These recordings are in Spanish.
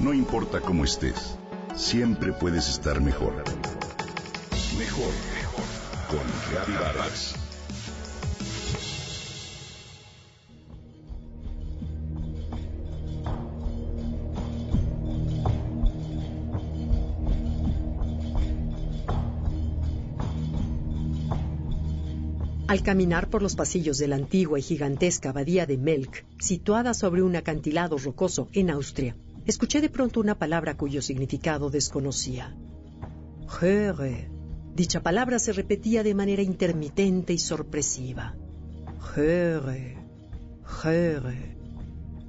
No importa cómo estés, siempre puedes estar mejor. Mejor, mejor. Con Reavivadas. Al caminar por los pasillos de la antigua y gigantesca abadía de Melk, situada sobre un acantilado rocoso en Austria, escuché de pronto una palabra cuyo significado desconocía. Höre. Dicha palabra se repetía de manera intermitente y sorpresiva. Höre. Höre.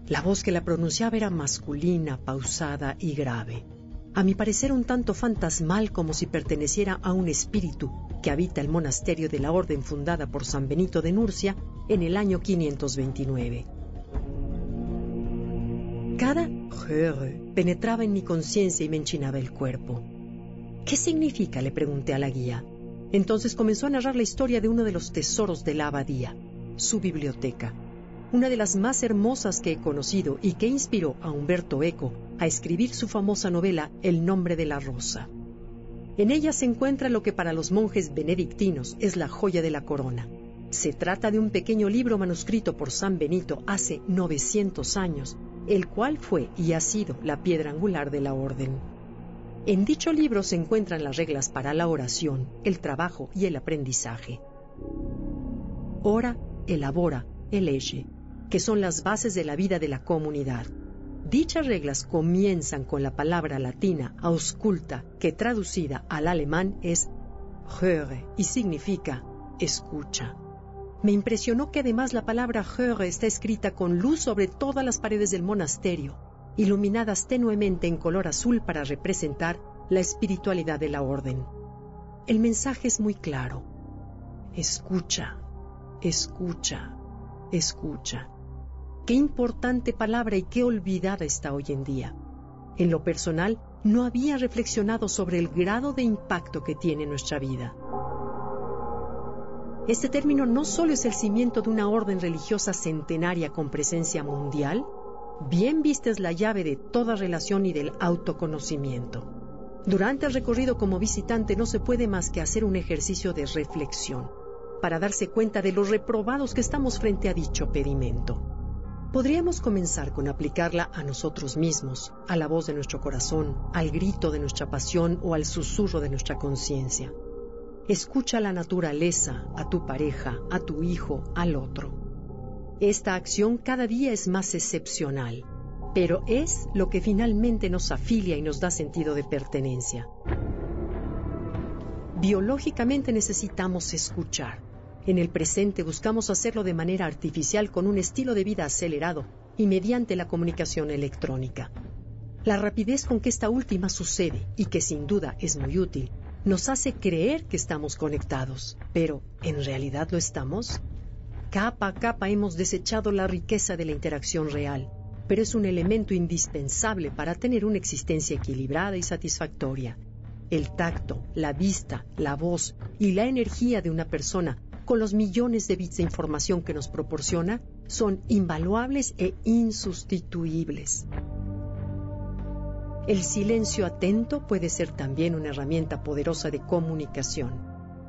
La voz que la pronunciaba era masculina, pausada y grave. A mi parecer un tanto fantasmal como si perteneciera a un espíritu que habita el monasterio de la orden fundada por San Benito de Nurcia en el año 529. Cada penetraba en mi conciencia y me enchinaba el cuerpo. ¿Qué significa? le pregunté a la guía. Entonces comenzó a narrar la historia de uno de los tesoros de la abadía, su biblioteca, una de las más hermosas que he conocido y que inspiró a Humberto Eco a escribir su famosa novela El nombre de la rosa. En ella se encuentra lo que para los monjes benedictinos es la joya de la corona. Se trata de un pequeño libro manuscrito por San Benito hace 900 años, el cual fue y ha sido la piedra angular de la orden. En dicho libro se encuentran las reglas para la oración, el trabajo y el aprendizaje. Ora, elabora, elege, que son las bases de la vida de la comunidad. Dichas reglas comienzan con la palabra latina ausculta, que traducida al alemán es höre y significa escucha. Me impresionó que además la palabra höre está escrita con luz sobre todas las paredes del monasterio, iluminadas tenuemente en color azul para representar la espiritualidad de la orden. El mensaje es muy claro. Escucha, escucha, escucha. Qué importante palabra y qué olvidada está hoy en día. En lo personal, no había reflexionado sobre el grado de impacto que tiene nuestra vida. Este término no solo es el cimiento de una orden religiosa centenaria con presencia mundial, bien vista es la llave de toda relación y del autoconocimiento. Durante el recorrido como visitante no se puede más que hacer un ejercicio de reflexión para darse cuenta de los reprobados que estamos frente a dicho pedimento. Podríamos comenzar con aplicarla a nosotros mismos, a la voz de nuestro corazón, al grito de nuestra pasión o al susurro de nuestra conciencia. Escucha la naturaleza, a tu pareja, a tu hijo, al otro. Esta acción cada día es más excepcional, pero es lo que finalmente nos afilia y nos da sentido de pertenencia. Biológicamente necesitamos escuchar en el presente buscamos hacerlo de manera artificial con un estilo de vida acelerado y mediante la comunicación electrónica. La rapidez con que esta última sucede, y que sin duda es muy útil, nos hace creer que estamos conectados, pero ¿en realidad lo estamos? Capa a capa hemos desechado la riqueza de la interacción real, pero es un elemento indispensable para tener una existencia equilibrada y satisfactoria. El tacto, la vista, la voz y la energía de una persona con los millones de bits de información que nos proporciona, son invaluables e insustituibles. El silencio atento puede ser también una herramienta poderosa de comunicación,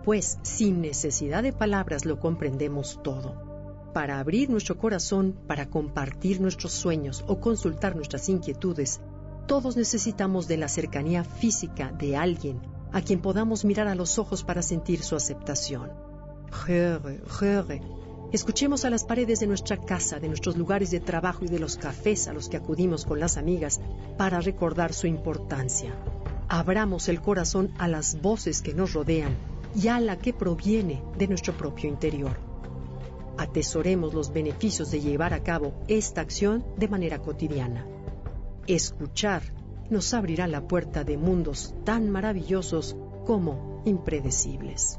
pues sin necesidad de palabras lo comprendemos todo. Para abrir nuestro corazón, para compartir nuestros sueños o consultar nuestras inquietudes, todos necesitamos de la cercanía física de alguien a quien podamos mirar a los ojos para sentir su aceptación. Escuchemos a las paredes de nuestra casa, de nuestros lugares de trabajo y de los cafés a los que acudimos con las amigas para recordar su importancia. Abramos el corazón a las voces que nos rodean y a la que proviene de nuestro propio interior. Atesoremos los beneficios de llevar a cabo esta acción de manera cotidiana. Escuchar nos abrirá la puerta de mundos tan maravillosos como impredecibles.